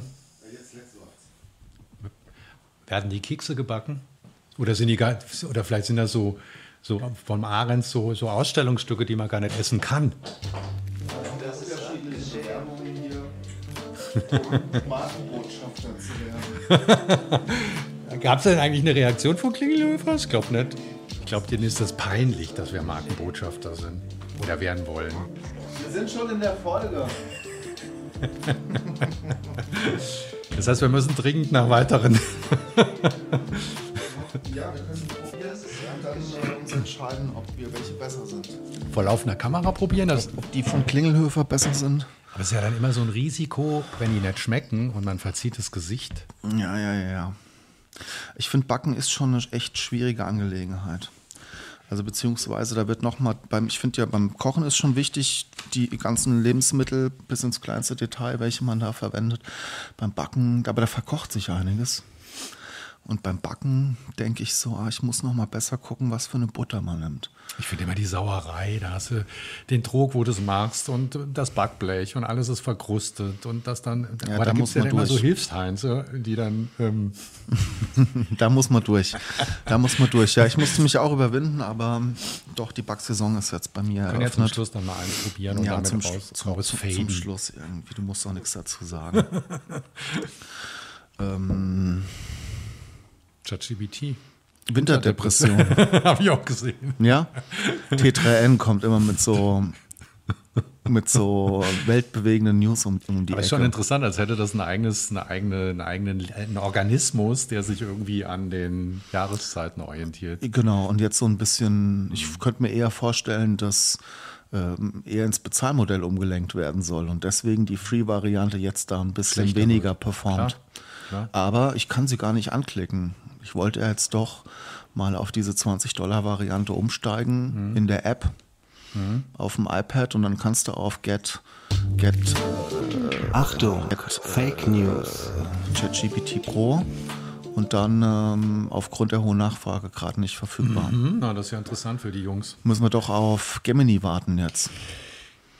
gebacken? Werden die Kekse gebacken? Oder sind die gar, oder vielleicht sind das so, so vom Ahrens so, so Ausstellungsstücke, die man gar nicht essen kann. Das ist verschiedene Werbungen hier, Markenbotschafter zu werden. Gab es denn eigentlich eine Reaktion von Klingelhöfer? Ich glaube nicht. Ich glaube, denen ist das peinlich, dass wir Markenbotschafter sind oder werden wollen. Wir sind schon in der Folge. Das heißt, wir müssen dringend nach weiteren. Ja, wir können probieren und dann äh, uns entscheiden, ob wir welche besser sind. Vor laufender Kamera probieren. Das, Ob die von Klingelhöfer besser sind? aber es ist ja dann immer so ein Risiko, wenn die nicht schmecken und man verzieht das Gesicht. Ja, ja, ja, ja. Ich finde, Backen ist schon eine echt schwierige Angelegenheit. Also beziehungsweise da wird nochmal beim, ich finde ja beim Kochen ist schon wichtig, die ganzen Lebensmittel bis ins kleinste Detail, welche man da verwendet. Beim Backen, aber da verkocht sich einiges. Und beim Backen denke ich so, ah, ich muss noch mal besser gucken, was für eine Butter man nimmt. Ich finde immer die Sauerei, da hast du den Trog, wo du es machst und das Backblech und alles ist verkrustet und das dann, Ja, aber da da muss es ja man immer so durch. Hilfsheinze, die dann, ähm, Da muss man durch. Da muss man durch. Ja, ich musste mich auch überwinden, aber doch, die Backsaison ist jetzt bei mir können ja zum eröffnet. Schluss dann mal eins probieren und ja, damit zum, raus, zum, raus zum, zum Schluss irgendwie. Du musst auch nichts dazu sagen. ähm, ChatGPT. Winterdepression. Habe ich auch gesehen. ja? T3N kommt immer mit so mit so weltbewegenden News um, um die Aber ist Ecke. schon interessant, als hätte das ein eigenes, eine eigene, einen eigenen einen Organismus, der sich irgendwie an den Jahreszeiten orientiert. Genau, und jetzt so ein bisschen, ich könnte mir eher vorstellen, dass ähm, eher ins Bezahlmodell umgelenkt werden soll und deswegen die Free-Variante jetzt da ein bisschen Schlechter weniger wird. performt. Klar, klar. Aber ich kann sie gar nicht anklicken. Ich wollte jetzt doch mal auf diese 20-Dollar-Variante umsteigen Mhm. in der App auf dem iPad und dann kannst du auf Get, Get Achtung, Fake News. ChatGPT Pro und dann ähm, aufgrund der hohen Nachfrage gerade nicht verfügbar. Hm, na, das ist ja interessant für die Jungs. Müssen wir doch auf Gemini warten jetzt.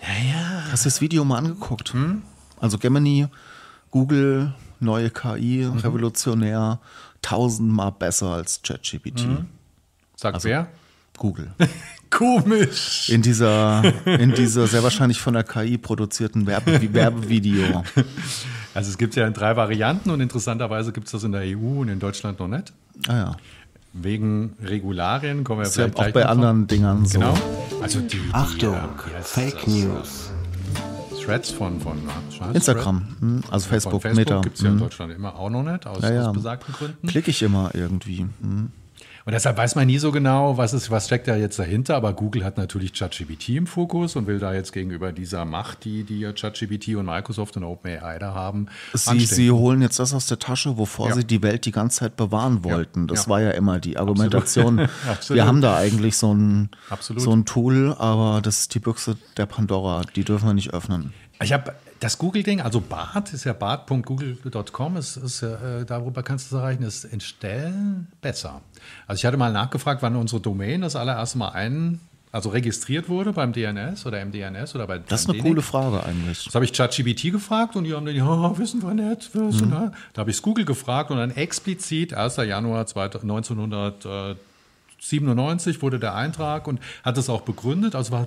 Ja, ja. Hast du das Video mal angeguckt? Also Gemini, Google, neue KI, revolutionär, tausendmal besser als ChatGPT. Sagt Also wer? Google. Komisch. In dieser, in dieser sehr wahrscheinlich von der KI produzierten Werbe Werbevideo. Also es gibt ja drei Varianten und interessanterweise gibt es das in der EU und in Deutschland noch nicht. Ah ja. Wegen Regularien kommen wir ja vielleicht auch bei anderen Dingern so. Genau. Also die, die Achtung, äh, wie heißt Fake das? News. Threads von, von heißt Instagram, hm, also? Facebook, von Facebook Meta. gibt es ja in hm. Deutschland immer auch noch nicht, aus, Ja, ja. aus besagten Gründen. Klicke ich immer irgendwie. Hm. Und deshalb weiß man nie so genau, was, ist, was steckt da jetzt dahinter. Aber Google hat natürlich ChatGPT im Fokus und will da jetzt gegenüber dieser Macht, die, die ja ChatGPT und Microsoft und OpenAI da haben, Sie, sie holen jetzt das aus der Tasche, wovor Ja. sie die Welt die ganze Zeit bewahren wollten. Das ja. war ja immer die Argumentation. Wir haben da eigentlich so ein, Absolut. so ein Tool, aber das ist die Büchse der Pandora. Die dürfen wir nicht öffnen. Ich habe das Google-Ding, also Bart ist ja bart.google.com, ist, ist äh, darüber kannst du es erreichen, ist in Stellen besser. Also ich hatte mal nachgefragt, wann unsere Domain das allererste Mal ein, also registriert wurde beim DNS oder im DNS oder bei Das ist eine DNIC. coole Frage eigentlich. Das habe ich ChatGPT gefragt und die haben dann, ja, wissen wir nicht. Wissen wir. Da habe ich es Google gefragt und dann explizit 1. Januar 1997 wurde der Eintrag und hat es auch begründet, also war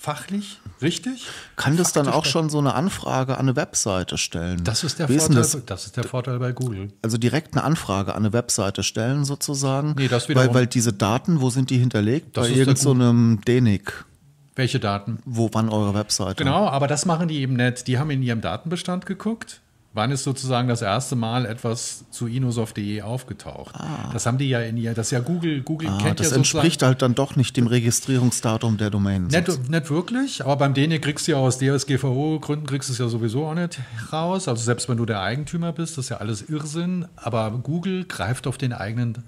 fachlich richtig. Kann das dann auch schon so eine Anfrage an eine Webseite stellen? Das ist der, Vorteil, das? das? ist der Vorteil bei Google. Also direkt eine Anfrage an eine Webseite stellen sozusagen? Nee, das weil, wiederum- weil diese Daten, wo sind die hinterlegt? Das Bei irgendeinem so einem DENIC. Welche Daten? Wo wann eure Webseite? Genau, aber das machen die eben nicht. Die haben in ihrem Datenbestand geguckt. Wann ist sozusagen das erste Mal etwas zu inosoft.de aufgetaucht? Das haben die ja in ihr, das ist ja Google, Google Ah, kennt das ja entspricht halt dann doch nicht dem Registrierungsdatum der Domain. Nicht, nicht wirklich, aber beim DNIC kriegst du ja aus DSGVO-Gründen kriegst du es ja sowieso auch nicht raus. Also selbst wenn du der Eigentümer bist, das ist ja alles Irrsinn. Aber Google greift auf den eigenen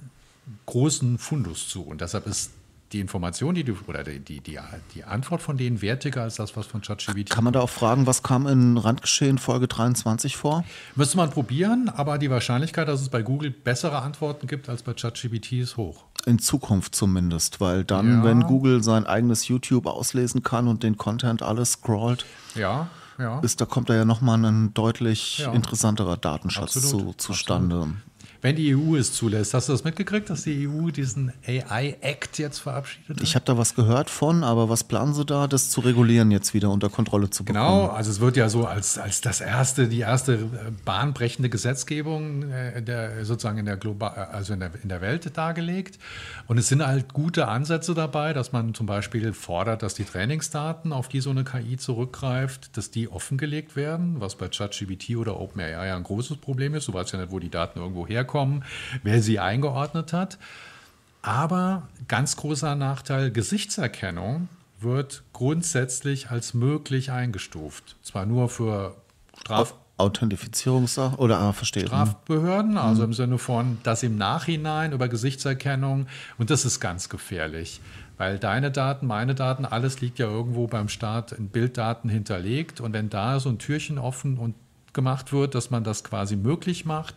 großen Fundus zu. Und deshalb ist die Information, die du, oder die, die, die, die Antwort von denen wertiger als das, was von ChatGPT Kann man da auch fragen, was kam in Randgeschehen Folge 23 vor? Müsste man probieren, aber die Wahrscheinlichkeit, dass es bei Google bessere Antworten gibt als bei ChatGPT, ist hoch. In Zukunft zumindest, weil dann, Ja. wenn Google sein eigenes YouTube auslesen kann und den Content alles scrollt, Ja, ja. ist, da kommt da ja nochmal ein deutlich interessanterer Datenschatz Absolut. zu, zustande. Wenn die EU es zulässt. Hast du das mitgekriegt, dass die EU diesen AI-Act jetzt verabschiedet hat? Ich habe da was gehört von, aber was planen Sie da, das zu regulieren jetzt wieder unter Kontrolle zu bekommen? Genau, also es wird ja so als, als das erste, die erste äh, bahnbrechende Gesetzgebung äh, der, sozusagen in der, Global, also in, der, in der Welt dargelegt. Und es sind halt gute Ansätze dabei, dass man zum Beispiel fordert, dass die Trainingsdaten, auf die so eine KI zurückgreift, dass die offengelegt werden, was bei ChatGPT oder OpenAI ja ein großes Problem ist. Du weißt ja nicht, wo die Daten irgendwo herkommen, wer sie eingeordnet hat. Aber ganz großer Nachteil, Gesichtserkennung wird grundsätzlich als möglich eingestuft. Zwar nur für Straf Authentifizierungssache oder ah, verstehe. Strafbehörden, also im Sinne von, dass im Nachhinein über Gesichtserkennung, und das ist ganz gefährlich, weil deine Daten, meine Daten, alles liegt ja irgendwo beim Staat in Bilddaten hinterlegt. Und wenn da so ein Türchen offen und gemacht wird, dass man das quasi möglich macht,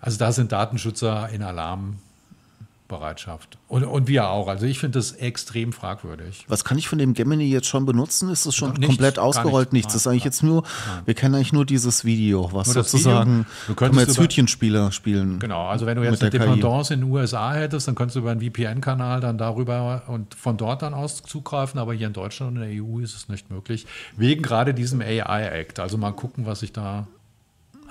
also da sind Datenschützer in Alarmbereitschaft. Und, und wir auch. Also ich finde das extrem fragwürdig. Was kann ich von dem Gemini jetzt schon benutzen? Ist das schon Nichts, komplett ausgerollt? nichts. Das ist Nein, eigentlich jetzt nur, wir kennen eigentlich nur dieses Video, was Nur sozusagen, Video? Du könntest wir jetzt Hütchenspieler spielen. Genau, also wenn du jetzt eine. Dependance in den USA hättest, dann könntest du über einen VPN-Kanal dann darüber und von dort dann aus zugreifen, aber hier in Deutschland und in der EU ist es nicht möglich, wegen gerade diesem AI-Act. Also mal gucken, was sich da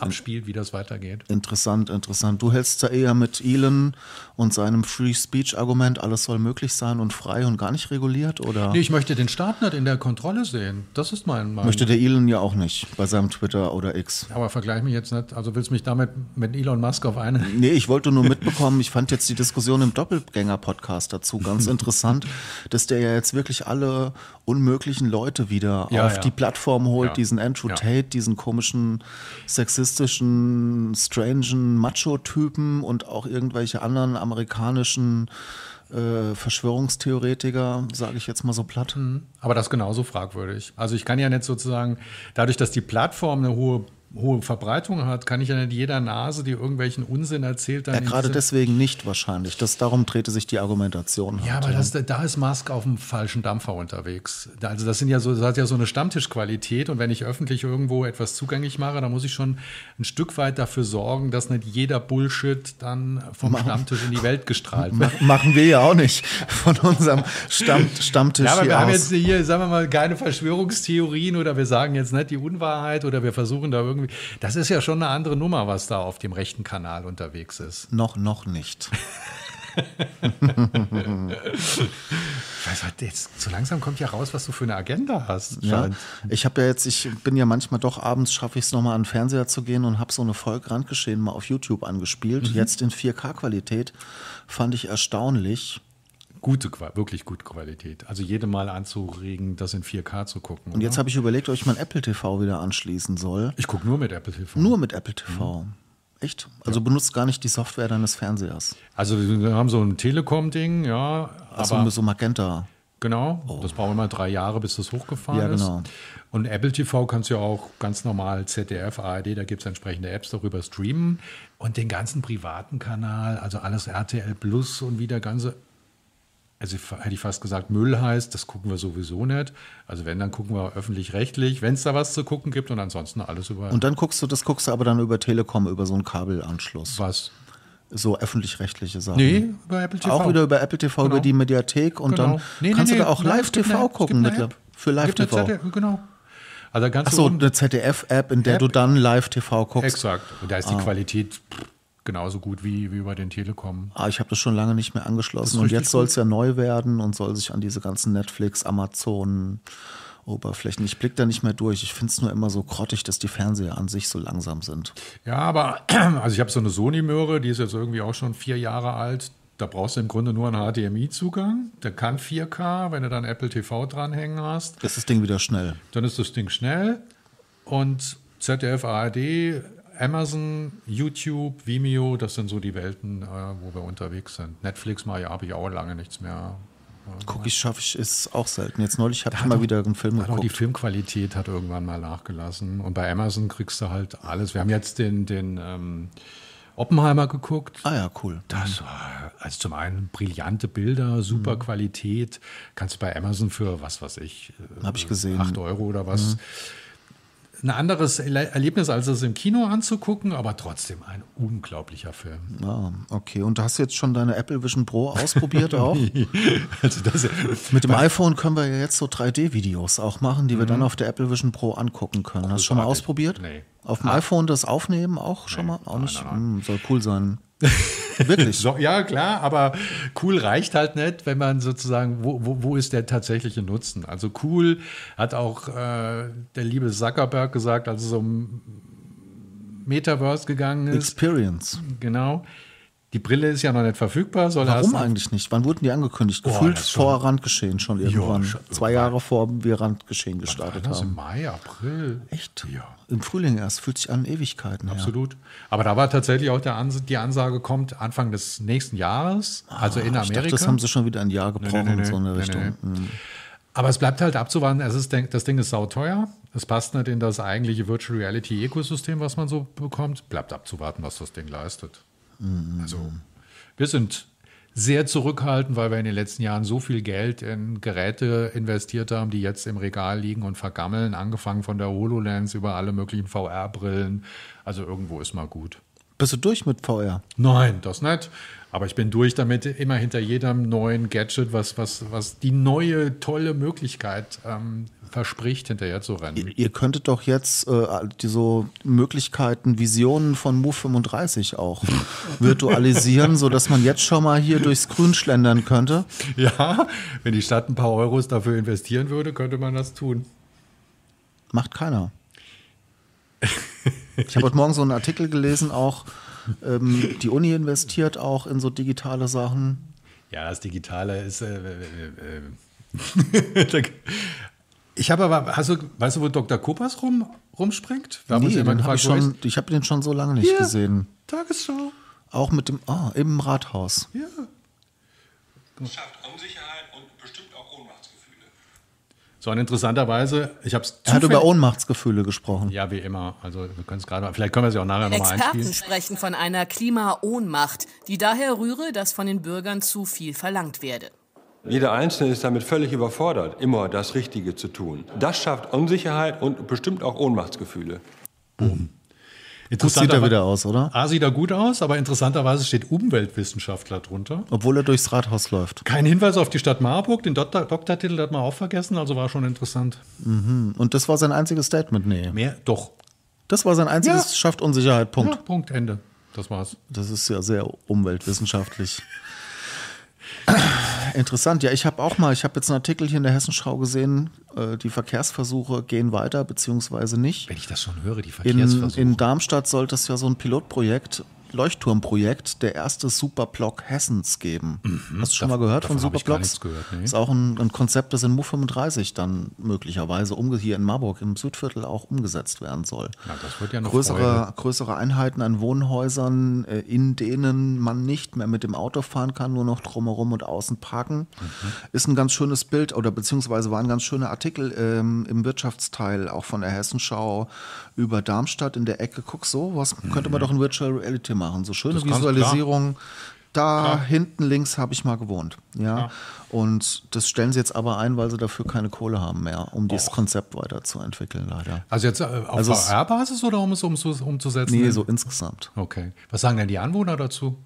abspielt, wie das weitergeht. Interessant, interessant. Du hältst da eher mit Elon und seinem Free Speech Argument, alles soll möglich sein und frei und gar nicht reguliert oder Nee, ich möchte den Staat nicht in der Kontrolle sehen. Das ist mein, mein möchte der Elon ja auch nicht bei seinem Twitter oder X. aber vergleich mich jetzt nicht, also willst du mich damit mit Elon Musk auf eine Nee, ich wollte nur mitbekommen, ich fand jetzt die Diskussion im Doppelgänger-Podcast dazu ganz interessant, dass der ja jetzt wirklich alle unmöglichen Leute wieder Ja, auf ja. die Plattform holt, Ja. diesen Andrew. Tate, diesen komischen, sexistischen, strangen Macho-Typen und auch irgendwelche anderen amerikanischen äh, Verschwörungstheoretiker, sage ich jetzt mal so platt. Aber das ist genauso fragwürdig. Also ich kann ja nicht sozusagen, dadurch, dass die Plattform eine hohe, hohe Verbreitung hat, kann ich ja nicht jeder Nase, die irgendwelchen Unsinn erzählt, dann Ja, gerade deswegen nicht wahrscheinlich. Das, darum drehte sich die Argumentation. Ja, halt, aber das, da ist Musk auf dem falschen Dampfer unterwegs. Also das sind ja so, das hat ja so eine Stammtischqualität und wenn ich öffentlich irgendwo etwas zugänglich mache, dann muss ich schon ein Stück weit dafür sorgen, dass nicht jeder Bullshit dann vom Stammtisch in die Welt gestrahlt wird. Ma- Machen wir ja auch nicht von unserem Stamm, Stammtisch Ja, aber wir haben aus. jetzt hier, sagen wir mal, keine Verschwörungstheorien oder wir sagen jetzt nicht die Unwahrheit oder wir versuchen da irgendwie. Das ist ja schon eine andere Nummer, was da auf dem rechten Kanal unterwegs ist. Noch, noch nicht. Ich weiß halt, jetzt so langsam kommt ja raus, was du für eine Agenda hast. Ja. Ich habe ja jetzt, ich bin ja manchmal doch abends, schaffe ich es nochmal an den Fernseher zu gehen und habe so eine Folge Randgeschehen mal auf YouTube angespielt. Jetzt in 4K-Qualität. Fand ich erstaunlich. Gute, Qua- wirklich gute Qualität. Also jede Mal anzuregen, das in 4K zu gucken. Und jetzt habe ich überlegt, ob ich mein Apple TV wieder anschließen soll. ich gucke nur mit Apple TV. Nur mit Apple TV. Echt? Also benutzt gar nicht die Software deines Fernsehers. Also wir haben so ein Telekom-Ding, ja. Also mit so Magenta. Genau, das braucht immer drei Jahre, bis das hochgefahren Ja, genau. ist. Und Apple TV kannst du ja auch ganz normal ZDF, ARD, da gibt es entsprechende Apps darüber streamen. Und den ganzen privaten Kanal, also alles RTL Plus und wie der ganze, also hätte ich fast gesagt, Müll heißt, das gucken wir sowieso nicht. Also wenn, dann gucken wir öffentlich-rechtlich, wenn es da was zu gucken gibt und ansonsten alles über Und dann guckst du, das guckst du aber dann über Telekom, über so einen Kabelanschluss. was. So öffentlich-rechtliche Sachen. Nee, über Apple TV. Auch wieder über Apple TV, Genau. über die Mediathek und Genau. dann Nee, nee, kannst nee, du da auch nein, es Live-TV gucken. mittler- App. Für Live-TV. ZDF, Genau. Also ganz Achso, unten- eine ZDF-App, in der App. du dann Live-TV guckst. Exakt. Und da ist die Ah. Qualität pff, genauso gut wie, wie über den Telekom. Ah, ich habe das schon lange nicht mehr angeschlossen. Und jetzt soll es ja neu werden und soll sich an diese ganzen Netflix, Amazon, Oberflächen. Ich blicke da nicht mehr durch. Ich finde es nur immer so grottig, dass die Fernseher an sich so langsam sind. Ja, aber also ich habe so eine Sony-Möhre, die ist jetzt irgendwie auch schon vier Jahre alt. Da brauchst du im Grunde nur einen HDMI-Zugang. Der kann 4K, wenn du dann Apple TV dranhängen hast. Ist das Ding wieder schnell? Dann ist das Ding schnell. Und ZDF, ARD, Amazon, YouTube, Vimeo, das sind so die Welten, äh, wo wir unterwegs sind. Netflix mal, ja, habe ich auch lange nichts mehr. Guck ich, schaffe ich, ist auch selten. Jetzt neulich habe ich mal doch- wieder einen Film Auch die geguckt. Filmqualität hat irgendwann mal nachgelassen. Und bei Amazon kriegst du halt alles. Wir haben jetzt den, den ähm, Oppenheimer geguckt. Ah ja, cool. Das war, also zum einen brillante Bilder, super Mhm. Qualität. Kannst du bei Amazon für, was weiß ich, äh, Hab ich gesehen. Mhm. 8 Euro oder was. Ein anderes Erle- Erlebnis, als es im Kino anzugucken, aber trotzdem ein unglaublicher Film. Ah, okay. Und hast du jetzt schon deine Apple Vision Pro ausprobiert auch? Also das, Mit dem iPhone können wir ja jetzt so 3D-Videos auch machen, die wir dann auf der Apple Vision Pro angucken können. Hast du schon mal ausprobiert? Nee. Auf dem iPhone das Aufnehmen auch schon mal? Auch nicht? Hm, soll cool sein. Wirklich? so, ja, klar, aber cool reicht halt nicht, wenn man sozusagen, wo, wo, wo ist der tatsächliche Nutzen? Also cool hat auch äh, der liebe Zuckerberg gesagt, als es um Metaverse gegangen ist. Experience. Genau. Die Brille ist ja noch nicht verfügbar. Soll Warum eigentlich nicht? Wann wurden die angekündigt? Boah, Gefühlt vor Randgeschehen schon irgendwann. schon Zwei Jahre vor wir Randgeschehen gestartet Das im haben. Mai, April. Echt? Ja. Im Frühling erst. Fühlt sich an Ewigkeiten. Absolut. Aber da war tatsächlich auch der Ans die Ansage, kommt Anfang des nächsten Jahres, also in Ah, Ich Amerika. dachte, das haben sie schon wieder ein Jahr gebrochen, nee, nee, so eine Richtung. nee. Hm. Aber es bleibt halt abzuwarten. Es ist, das Ding ist sauteuer. Es passt nicht in das eigentliche Virtual Reality Ökosystem, was man so bekommt. Bleibt abzuwarten, was das Ding leistet. Mhm. Also, wir sind sehr zurückhaltend, weil wir in den letzten Jahren so viel Geld in Geräte investiert haben, die jetzt im Regal liegen und vergammeln, angefangen von der HoloLens über alle möglichen VR-Brillen. Also irgendwo ist mal gut. Bist du durch mit VR? Nein, das nicht. Aber ich bin durch damit, immer hinter jedem neuen Gadget, was, was, was die neue, tolle Möglichkeit ähm, verspricht, hinterher zu rennen. Ihr, ihr könntet doch jetzt äh, die so Möglichkeiten, Visionen von Move 35 auch virtualisieren, sodass man jetzt schon mal hier durchs Grün schlendern könnte. Ja, wenn die Stadt ein paar Euros dafür investieren würde, könnte man das tun. Macht keiner. Ich habe heute Morgen so einen Artikel gelesen, auch ähm, die Uni investiert auch in so digitale Sachen. Ja, das Digitale ist. Äh, äh, äh, ich habe aber, hast du, weißt du, wo Dr. Kopas rum, rumspringt? Uns Nee, den hab ich schon, ich habe den schon so lange nicht Hier, gesehen. Tagesschau. Auch mit dem, ah, im Rathaus. Ja. schafft Unsicherheit und bestimmt auch Ohnmachtsgefühle. So, und interessanterweise, ich habe es Er hat über Ohnmachtsgefühle gesprochen. Ja, wie immer. Also wir können es gerade, vielleicht können wir sie auch nachher nochmal Experten einspielen. sprechen von einer Klimaohnmacht, die daher rühre, dass von den Bürgern zu viel verlangt werde. Jeder Einzelne ist damit völlig überfordert, immer das Richtige zu tun. Das schafft Unsicherheit und bestimmt auch Ohnmachtsgefühle. Gut sieht er wieder aus, oder? A sieht er gut aus, aber interessanterweise steht Umweltwissenschaftler drunter. Obwohl er durchs Rathaus läuft. Kein Hinweis auf die Stadt Marburg, den Doktor Doktortitel hat man auch vergessen, also war schon interessant. Und das war sein einziges Statement? Nee. Mehr? Doch. Das war sein einziges Ja. Schafft Unsicherheit, Punkt. Ja, Punkt, Ende. Das war's. Das ist ja sehr umweltwissenschaftlich. Interessant, ja, ich habe auch mal, ich habe jetzt einen Artikel hier in der Hessenschau gesehen, äh, die Verkehrsversuche gehen weiter, beziehuse nicht. Wenn ich das schon höre, die In, Verkehrsversuche. in Darmstadt sollte es ja so ein Pilotprojekt, Leuchtturmprojekt, der erste Superblock Hessens geben. Hast du schon mal gehört von Mhm. Superblocks? gehört, nee. Ist auch ein, ein Konzept, das in MU 35 dann möglicherweise umge hier in Marburg im Südviertel auch umgesetzt werden soll. Na, das wird ja eine größere, Freude. größere Einheiten an Wohnhäusern, äh, in denen man nicht mehr mit dem Auto fahren kann, nur noch drumherum und außen parken. Ist ein ganz schönes Bild oder beziehungsweise war ein ganz schöner Artikel ähm, im Wirtschaftsteil auch von der Hessenschau über Darmstadt in der Ecke. Guck so, was könnte man doch in Virtual Reality machen? So schöne Das Visualisierung. Da hinten links habe ich mal gewohnt. Ja. Und das stellen sie jetzt aber ein, weil sie dafür keine Kohle haben mehr, um dieses Konzept weiterzuentwickeln, leider. Also jetzt äh, auf Also es- VR-Basis oder um es umzu- umzusetzen? Nee, so insgesamt. Okay. Was sagen denn die Anwohner dazu?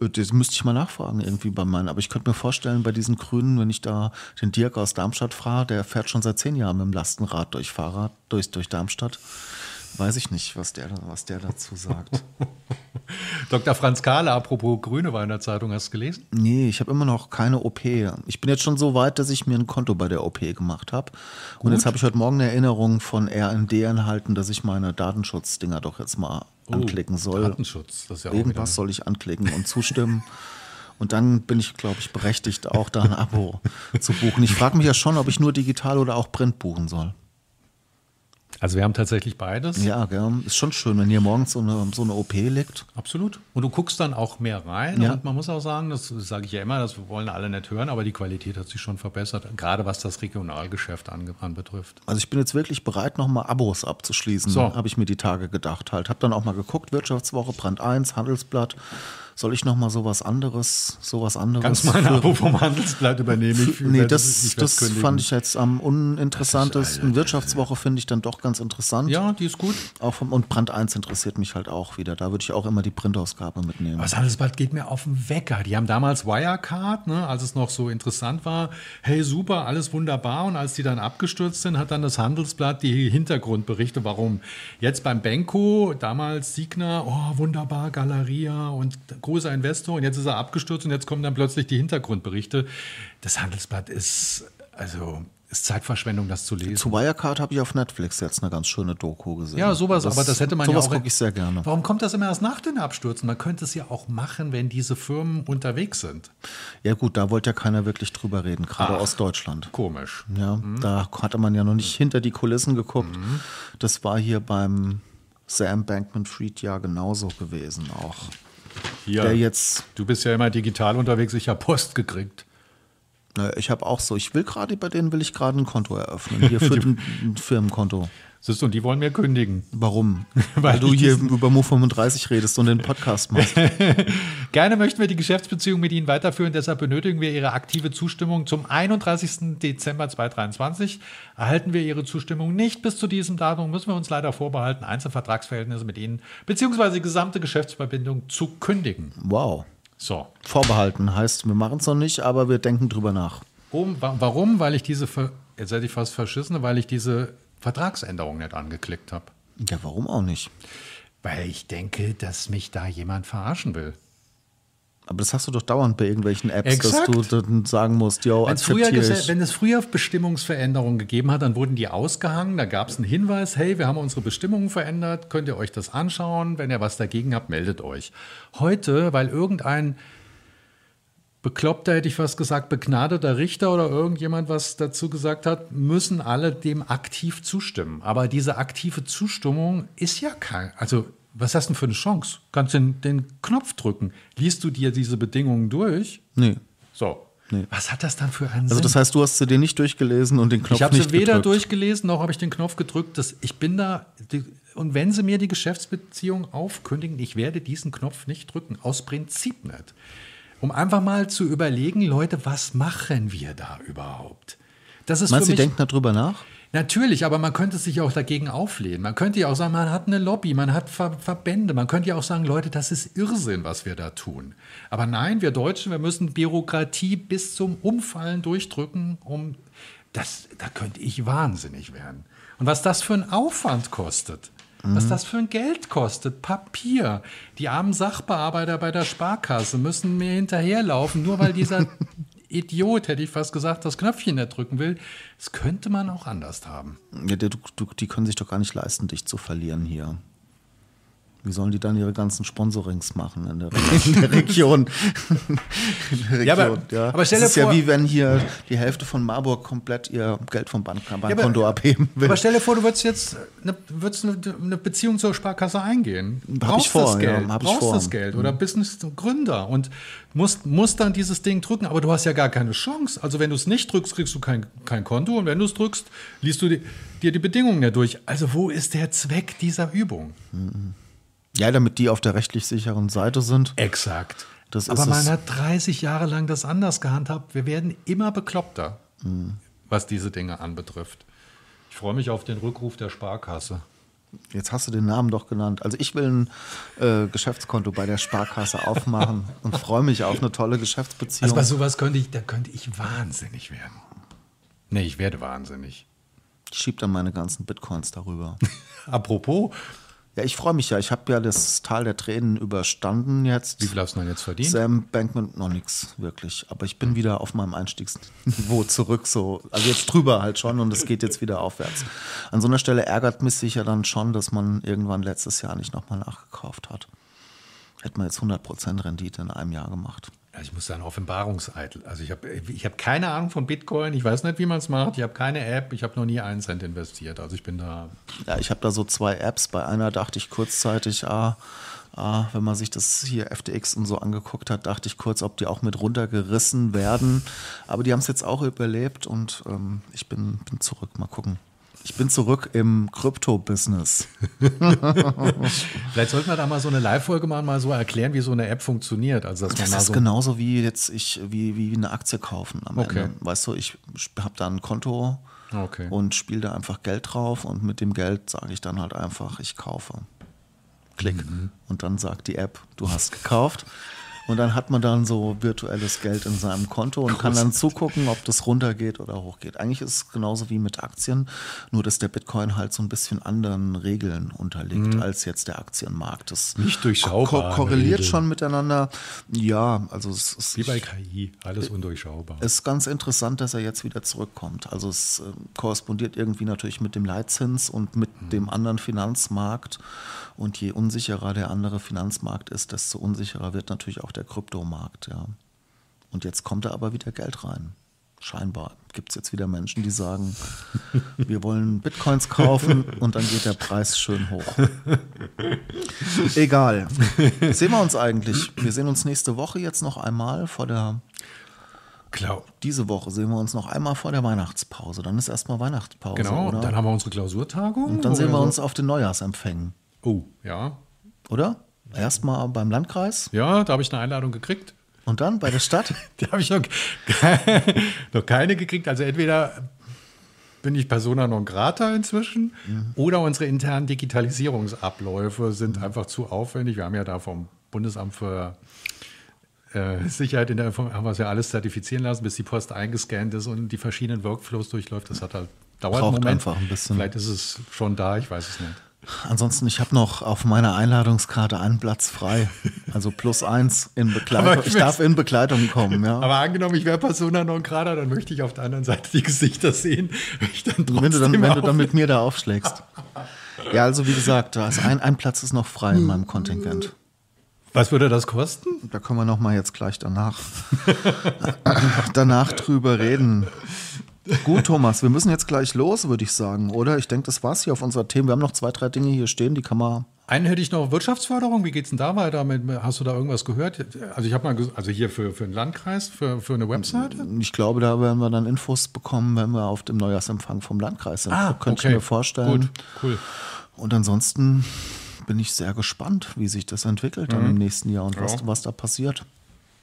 Äh, Das müsste ich mal nachfragen irgendwie bei meinen. Aber ich könnte mir vorstellen, bei diesen Grünen, wenn ich da den Dirk aus Darmstadt frage, der fährt schon seit zehn Jahren mit dem Lastenrad durch Fahrrad, durch, durch Darmstadt. Weiß ich nicht, was der, was der dazu sagt. Dr. Franz Kahle, apropos Grüne war in der Zeitung, hast du gelesen? Nee, ich habe immer noch keine OP. Ich bin jetzt schon so weit, dass ich mir ein Konto bei der OP gemacht habe. Und jetzt habe ich heute Morgen eine Erinnerung von RND erhalten, dass ich meine Datenschutzdinger doch jetzt mal anklicken soll. Oh, Datenschutz, das ist ja auch Irgendwas soll ich anklicken und zustimmen. Und dann bin ich, glaube ich, berechtigt, auch da ein Abo zu buchen. Ich frage mich ja schon, ob ich nur digital oder auch Print buchen soll. Also wir haben tatsächlich beides. Ja, gell? ist schon schön, wenn hier morgens so eine, so eine OP liegt. Absolut. Und du guckst dann auch mehr rein. Ja. Und man muss auch sagen, das sage ich ja immer, das wollen alle nicht hören, aber die Qualität hat sich schon verbessert, gerade was das Regionalgeschäft anbetrifft. Also ich bin jetzt wirklich bereit, nochmal Abos abzuschließen, So. habe ich mir die Tage gedacht halt. Habe dann auch mal geguckt, Wirtschaftswoche, Brand 1, Handelsblatt. Soll ich noch mal sowas anderes, sowas anderes? Kannst mein für- Abo vom Handelsblatt übernehmen? Ich Nee, werde das, das kündigen. fand ich jetzt am uninteressantesten. Wirtschaftswoche finde ich dann doch ganz interessant. Ja, die ist gut. Auch vom, und Brand 1 interessiert mich halt auch wieder. Da würde ich auch immer die Printausgabe mitnehmen. Das Handelsblatt geht mir auf den Wecker. Die haben damals Wirecard, ne, als es noch so interessant war. Hey, super, alles wunderbar. Und als die dann abgestürzt sind, hat dann das Handelsblatt die Hintergrundberichte, warum. Jetzt beim Benko, damals Signa, oh, wunderbar, Galeria und großer Investor. Und jetzt ist er abgestürzt und jetzt kommen dann plötzlich die Hintergrundberichte. Das Handelsblatt ist, also, ist Zeitverschwendung, das zu lesen. Zu Wirecard habe ich auf Netflix jetzt eine ganz schöne Doku gesehen. Ja, sowas, aber das hätte man ja auch. gucke ich sehr gerne. Warum kommt das immer erst nach den Abstürzen? Man könnte es ja auch machen, wenn diese Firmen unterwegs sind. Ja gut, da wollte ja keiner wirklich drüber reden, gerade Ach. aus Deutschland. Komisch. Ja, da hatte man ja noch nicht hinter die Kulissen geguckt. Das war hier beim Sam Bankman-Fried ja genauso gewesen auch. Hier, Der jetzt, du bist ja immer digital unterwegs, ich habe Post gekriegt. Na, ich habe auch so, ich will gerade, bei denen will ich gerade ein Konto eröffnen, hier für ein, ein Firmenkonto. Siehst du, und die wollen mir kündigen. Warum? Weil Weil du hier über Move 35 redest und den Podcast machst. Gerne möchten wir die Geschäftsbeziehung mit Ihnen weiterführen, deshalb benötigen wir Ihre aktive Zustimmung. Zum 31. Dezember 2023 erhalten wir Ihre Zustimmung nicht. Bis zu diesem Datum müssen wir uns leider vorbehalten, Einzelvertragsverhältnisse mit Ihnen bzw. die gesamte Geschäftsverbindung zu kündigen. Wow. So. Vorbehalten heißt, wir machen es noch nicht, aber wir denken drüber nach. Um, wa- warum? Weil ich diese, jetzt hätte ich fast verschissen, weil ich diese Vertragsänderung nicht angeklickt habe. Ja, warum auch nicht? Weil ich denke, dass mich da jemand verarschen will. Aber das hast du doch dauernd bei irgendwelchen Apps, Exakt. dass du dann sagen musst, yo, Wenn's akzeptiere ich. wenn es früher Bestimmungsveränderungen gegeben hat, dann wurden die ausgehangen. Da gab es einen Hinweis, hey, wir haben unsere Bestimmungen verändert, könnt ihr euch das anschauen. Wenn ihr was dagegen habt, meldet euch. Heute, weil irgendein bekloppter, hätte ich fast gesagt, begnadeter Richter oder irgendjemand was dazu gesagt hat, müssen alle dem aktiv zustimmen. Aber diese aktive Zustimmung ist ja kein, also was hast du denn für eine Chance? Kannst du den, den Knopf drücken? Liest du dir diese Bedingungen durch? Nee. So. Nee. Was hat das dann für einen Also Sinn? das heißt, du hast sie dir nicht durchgelesen und den Knopf ich habe nicht sie weder gedrückt. durchgelesen, noch habe ich den Knopf gedrückt. Das, ich bin da. Die, und wenn sie mir die Geschäftsbeziehung aufkündigen, ich werde diesen Knopf nicht drücken. Aus Prinzip nicht. Um einfach mal zu überlegen, Leute, was machen wir da überhaupt? Das ist Meinst du, sie denken darüber nach? Natürlich, aber man könnte sich auch dagegen auflehnen. Man könnte ja auch sagen, man hat eine Lobby, man hat Ver Verbände. Man könnte ja auch sagen, Leute, das ist Irrsinn, was wir da tun. Aber nein, wir Deutschen, wir müssen Bürokratie bis zum Umfallen durchdrücken, um das, da könnte ich wahnsinnig werden. Und was das für ein Aufwand kostet, was das für ein Geld kostet, Papier. Die armen Sachbearbeiter bei der Sparkasse müssen mir hinterherlaufen, nur weil dieser Idiot, hätte ich fast gesagt, das Knöpfchen nicht drücken will. Das könnte man auch anders haben. Ja, die, die können sich doch gar nicht leisten, dich zu verlieren hier. Wie sollen die dann ihre ganzen Sponsorings machen in der, in der Region? In der Ja, aber- ja. aber stell das dir ist vor- ja wie wenn hier die Hälfte von Marburg komplett ihr Geld vom Bank Bankkonto abheben will. Aber stell dir vor, du würdest jetzt eine, würdest eine, eine Beziehung zur Sparkasse eingehen. Hab ich vor, das ja, Geld, hab ich brauchst vor. Mhm. das Geld oder Businessgründer und musst, musst dann dieses Ding drücken, aber du hast ja gar keine Chance. Also wenn du es nicht drückst, kriegst du kein, kein Konto und wenn du es drückst, liest du die, dir die Bedingungen nicht durch. Also wo ist der Zweck dieser Übung? Ja, damit die auf der rechtlich sicheren Seite sind. Exakt. Das aber man es. hat 30 Jahre lang das anders gehandhabt. Wir werden immer bekloppter, Mhm. was diese Dinge anbetrifft. Ich freue mich auf den Rückruf der Sparkasse. Jetzt hast du den Namen doch genannt. Also ich will ein äh, Geschäftskonto bei der Sparkasse aufmachen und freue mich auf eine tolle Geschäftsbeziehung. Also bei sowas könnte ich, da könnte ich wahnsinnig werden. Nee, ich werde wahnsinnig. ich schieb dann meine ganzen Bitcoins darüber. Apropos, Ja, ich freue mich ja. Ich habe ja das Tal der Tränen überstanden jetzt. wie viel hast du denn jetzt verdient? Sam Bankman noch nichts wirklich. Aber ich bin wieder auf meinem Einstiegsniveau zurück. So. Also jetzt drüber halt schon und es geht jetzt wieder aufwärts. An so einer Stelle ärgert mich sicher dann schon, dass man irgendwann letztes Jahr nicht nochmal nachgekauft hat. Hätte man jetzt 100% Rendite in einem Jahr gemacht. Ich muss sagen, Offenbarungseitel. Also ich habe ich hab keine Ahnung von Bitcoin, ich weiß nicht, wie man es macht, ich habe keine App, ich habe noch nie einen Cent investiert. Also ich bin da. Ja, ich habe da so zwei Apps. Bei einer dachte ich kurzzeitig, ah, ah, wenn man sich das hier FTX und so angeguckt hat, dachte ich kurz, ob die auch mit runtergerissen werden. Aber die haben es jetzt auch überlebt und ähm, ich bin, bin zurück. Mal gucken. Ich bin zurück im Krypto-Business. Vielleicht sollten wir da mal so eine Live-Folge machen, mal so erklären, wie so eine App funktioniert. Also, dass man Das ist so genauso wie jetzt ich, wie, wie eine Aktie kaufen am Okay. Ende. Weißt du, ich habe da ein Konto Okay. und spiele da einfach Geld drauf und mit dem Geld sage ich dann halt einfach, ich kaufe. Klick. Mhm. Und dann sagt die App, du hast gekauft. Und dann hat man dann so virtuelles Geld in seinem Konto und kann dann zugucken, ob das runtergeht oder hochgeht. Eigentlich ist es genauso wie mit Aktien, nur dass der Bitcoin halt so ein bisschen anderen Regeln unterliegt als jetzt der Aktienmarkt. Das Mhm. Nicht durchschaubar, ko- korreliert Regeln. schon miteinander. Ja, also es ist wie bei KI, alles undurchschaubar. es ist ganz interessant, dass er jetzt wieder zurückkommt. Also es äh, korrespondiert irgendwie natürlich mit dem Leitzins und mit dem anderen Finanzmarkt. Und je unsicherer der andere Finanzmarkt ist, desto unsicherer wird natürlich auch der Kryptomarkt. Ja. Und jetzt kommt da aber wieder Geld rein. Scheinbar gibt es jetzt wieder Menschen, die sagen, wir wollen Bitcoins kaufen und dann geht der Preis schön hoch. Egal. Sehen wir uns eigentlich? Wir sehen uns nächste Woche jetzt noch einmal vor der Klar. diese Woche sehen wir uns noch einmal vor der Weihnachtspause. Dann ist erstmal Weihnachtspause, Genau, oder? dann haben wir unsere Klausurtagung. Und dann sehen wir uns auf den Neujahrsempfängen. Oh, ja. oder? Erstmal beim Landkreis Ja, da habe ich eine Einladung gekriegt. und dann bei der Stadt. Da habe ich noch, noch keine gekriegt. Also entweder bin ich Persona non grata inzwischen oder unsere internen Digitalisierungsabläufe sind einfach zu aufwendig. Wir haben ja da vom Bundesamt für äh, Sicherheit in der Inform haben wir es ja alles zertifizieren lassen, bis die Post eingescannt ist und die verschiedenen Workflows durchläuft. Das hat halt dauert Braucht einen Moment. einfach ein bisschen. Vielleicht ist es schon da, ich weiß es nicht. Ansonsten, ich habe noch auf meiner Einladungskarte einen Platz frei. Also plus eins in Begleitung. Ich Ich darf in Begleitung kommen, ja. Aber angenommen, ich wäre Persona non grata, dann möchte ich auf der anderen Seite die Gesichter sehen. wenn wenn du dann, wenn du dann mit mir da aufschlägst. Ja, also wie gesagt, da ist ein, ein Platz ist noch frei in meinem Kontingent. Was würde das kosten? Da können wir noch mal jetzt gleich danach, danach drüber reden. Gut, Thomas, wir müssen jetzt gleich los, würde ich sagen, oder? Ich denke, das war's hier auf unserer Themen. Wir haben noch zwei, drei Dinge hier stehen, die kann man. Einen hätte ich noch Wirtschaftsförderung. Wie geht's denn da weiter? Hast du da irgendwas gehört? Also ich habe mal, also hier für, für einen Landkreis, für, für eine Webseite. Ich glaube, da werden wir dann Infos bekommen, wenn wir auf dem Neujahrsempfang vom Landkreis sind. Ah, Könnte okay. ich mir vorstellen. Gut, cool. Und ansonsten bin ich sehr gespannt, wie sich das entwickelt dann im nächsten Jahr und was, Mhm. Ja. was da passiert.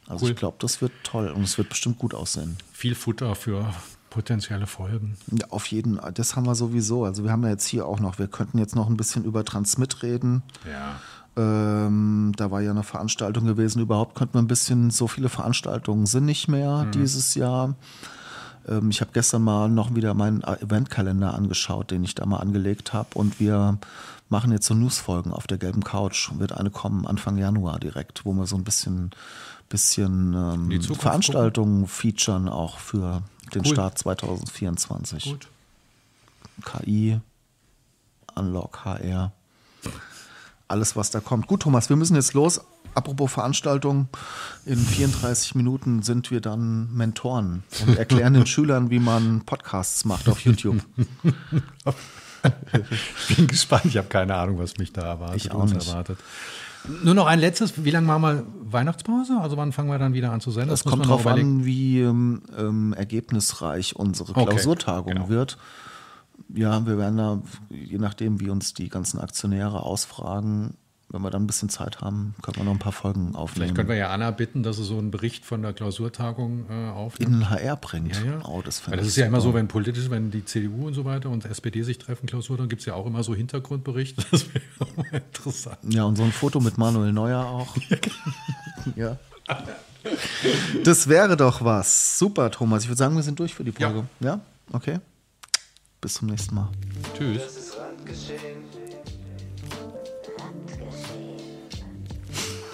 Also Cool. ich glaube, das wird toll und es wird bestimmt gut aussehen. Viel Futter für potenzielle Folgen. Ja, auf jeden Fall. Das haben wir sowieso. Also wir haben ja jetzt hier auch noch, wir könnten jetzt noch ein bisschen über Transmit reden. Ja. Ähm, da war ja eine Veranstaltung gewesen. Überhaupt könnte man ein bisschen, so viele Veranstaltungen sind nicht mehr dieses Jahr. Ähm, ich habe gestern mal noch wieder meinen Eventkalender angeschaut, den ich da mal angelegt habe. Und wir machen jetzt so Newsfolgen auf der gelben Couch. Wird eine kommen Anfang Januar direkt, wo wir so ein bisschen, bisschen ähm, Veranstaltungen featuren auch für den Cool. Start 2024. Gut. KI, Unlock, HR, alles, was da kommt. Gut, Thomas, wir müssen jetzt los. Apropos Veranstaltung, in 34 Minuten sind wir dann Mentoren und erklären den Schülern, wie man Podcasts macht auf YouTube. Bin gespannt. Ich habe keine Ahnung, was mich da erwartet. Ich auch nicht. erwartet. Nur noch ein letztes. Wie lange machen wir Weihnachtspause? Also wann fangen wir dann wieder an zu senden? Es muss kommt darauf an, wie ähm, ähm, ergebnisreich unsere Okay, Klausurtagung genau. wird. Ja, wir werden da, je nachdem, wie uns die ganzen Aktionäre ausfragen, wenn wir dann ein bisschen Zeit haben, können wir noch ein paar Folgen aufnehmen. Vielleicht können wir ja Anna bitten, dass sie so einen Bericht von der Klausurtagung äh, aufnimmt. in den HR bringt. Ja, ja. Oh, das Weil das ist ja immer so, wenn politisch, wenn die CDU und so weiter und SPD sich treffen, Klausur, dann gibt es ja auch immer so Hintergrundberichte. Das wäre auch mal interessant. Ja, und so ein Foto mit Manuel Neuer auch. ja. Das wäre doch was. Super, Thomas. Ich würde sagen, wir sind durch für die Folge. Ja? Okay. Bis zum nächsten Mal. Tschüss. Randgeschehen.